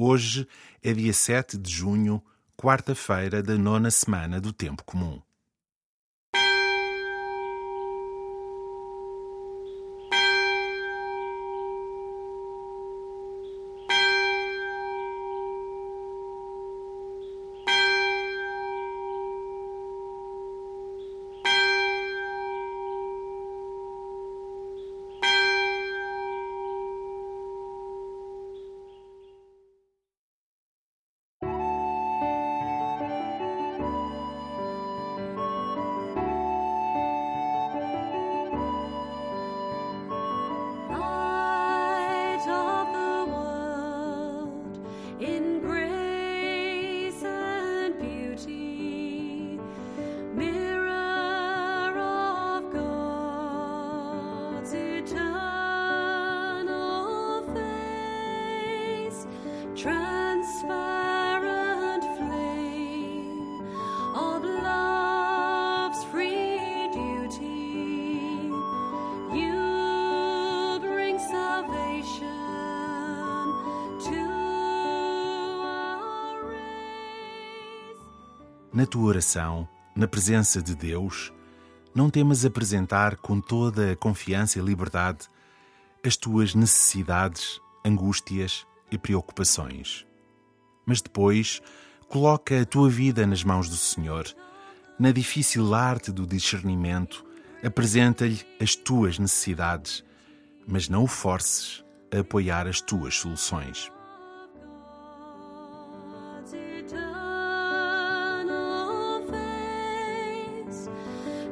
Hoje é dia 7 de junho, quarta-feira da nona semana do Tempo Comum. Na tua oração, na presença de Deus, não temas apresentar com toda a confiança e liberdade as tuas necessidades, angústias e preocupações. Mas depois, coloca a tua vida nas mãos do Senhor. Na difícil arte do discernimento, apresenta-lhe as tuas necessidades, mas não o forces a apoiar as tuas soluções.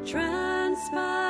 transpire.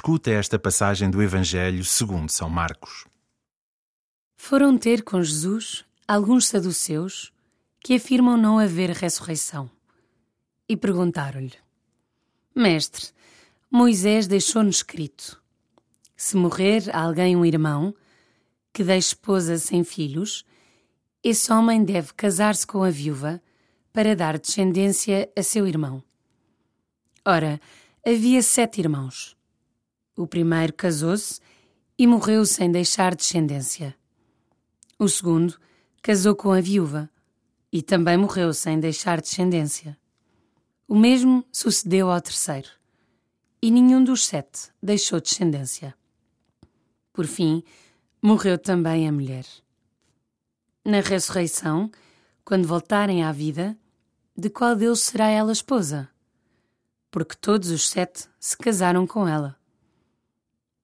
Escuta esta passagem do Evangelho segundo São Marcos. Foram ter com Jesus alguns saduceus que afirmam não haver ressurreição e perguntaram-lhe: Mestre, Moisés deixou-nos escrito: se morrer alguém um irmão que deixe esposa sem filhos, esse homem deve casar-se com a viúva para dar descendência a seu irmão. Ora, havia sete irmãos. O primeiro casou-se e morreu sem deixar descendência. O segundo casou com a viúva e também morreu sem deixar descendência. O mesmo sucedeu ao terceiro, e nenhum dos sete deixou descendência. Por fim, morreu também a mulher. Na ressurreição, quando voltarem à vida, de qual deles será ela esposa? Porque todos os sete se casaram com ela.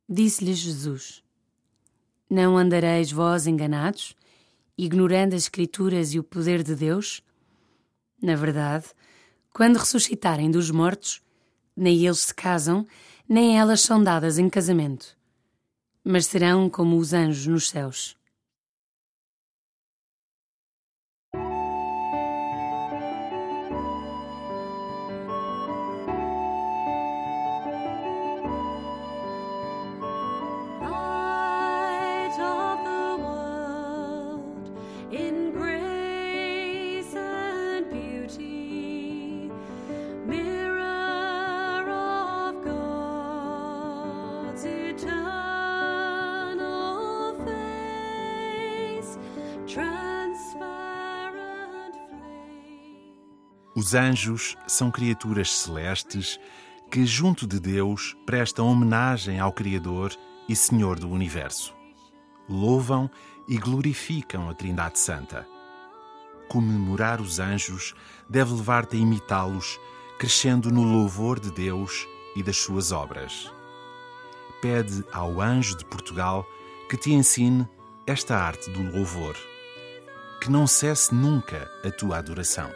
Disse-lhe Jesus: Não andareis vós enganados, ignorando as Escrituras e o poder de Deus? Na verdade, quando ressuscitarem dos mortos, nem eles se casam, nem elas são dadas em casamento, mas serão como os anjos nos céus. Os anjos são criaturas celestes que, junto de Deus, prestam homenagem ao Criador e Senhor do Universo. Louvam e glorificam a Trindade Santa. Comemorar os anjos deve levar-te a imitá-los, crescendo no louvor de Deus e das suas obras. Pede ao anjo de Portugal que te ensine esta arte do louvor. Que não cesse nunca a tua adoração.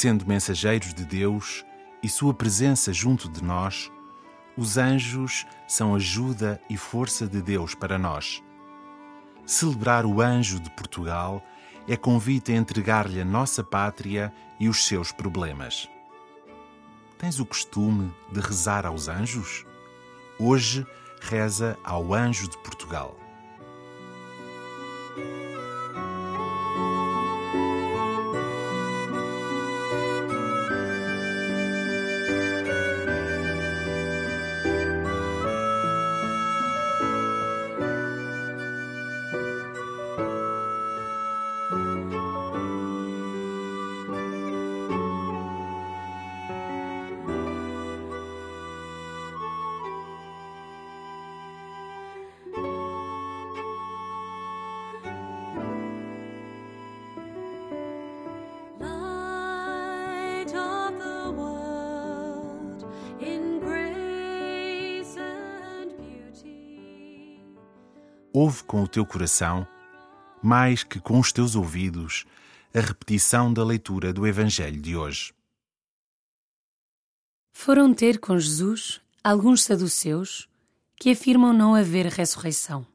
Sendo mensageiros de Deus e Sua presença junto de nós, os anjos são ajuda e força de Deus para nós. Celebrar o anjo de Portugal é convite a entregar-lhe a nossa pátria e os seus problemas. Tens o costume de rezar aos anjos? Hoje reza ao anjo de Portugal. Ouve com o teu coração, mais que com os teus ouvidos, a repetição da leitura do Evangelho de hoje. Foram ter com Jesus alguns saduceus que afirmam não haver ressurreição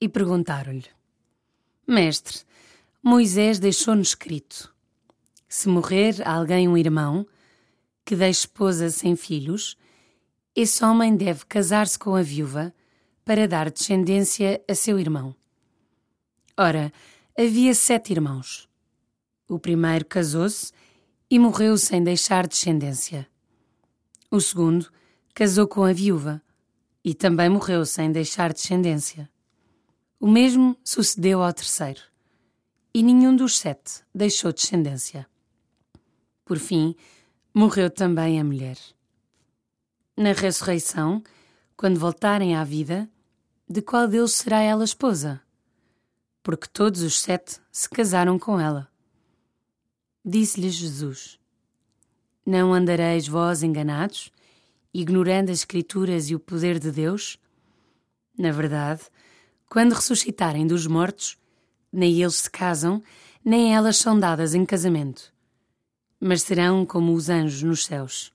e perguntaram-lhe: Mestre, Moisés deixou-nos escrito: se morrer alguém um irmão que deixe esposa sem filhos, esse homem deve casar-se com a viúva para dar descendência a seu irmão. Ora, havia sete irmãos. O primeiro casou-se e morreu sem deixar descendência. O segundo casou com a viúva e também morreu sem deixar descendência. O mesmo sucedeu ao terceiro, e nenhum dos sete deixou descendência. Por fim, morreu também a mulher. Na ressurreição, quando voltarem à vida, de qual deles será ela esposa? Porque todos os sete se casaram com ela. Disse-lhes Jesus: Não andareis vós enganados, ignorando as Escrituras e o poder de Deus? Na verdade, quando ressuscitarem dos mortos, nem eles se casam, nem elas são dadas em casamento, mas serão como os anjos nos céus.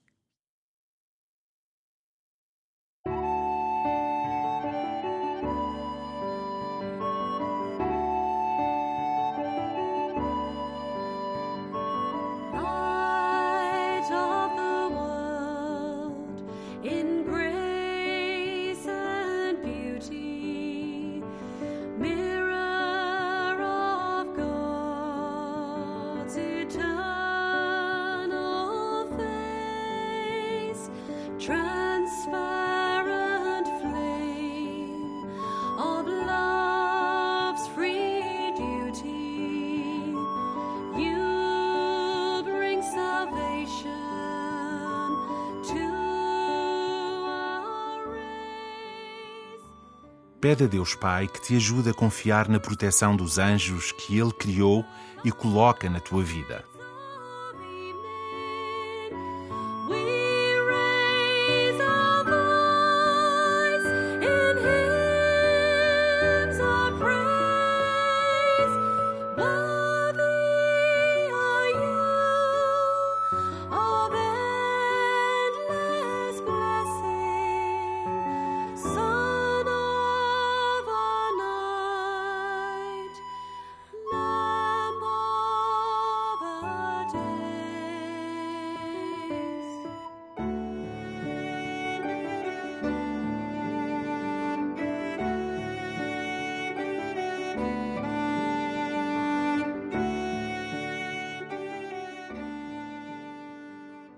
Pede a Deus Pai que te ajude a confiar na proteção dos anjos que Ele criou e coloca na tua vida.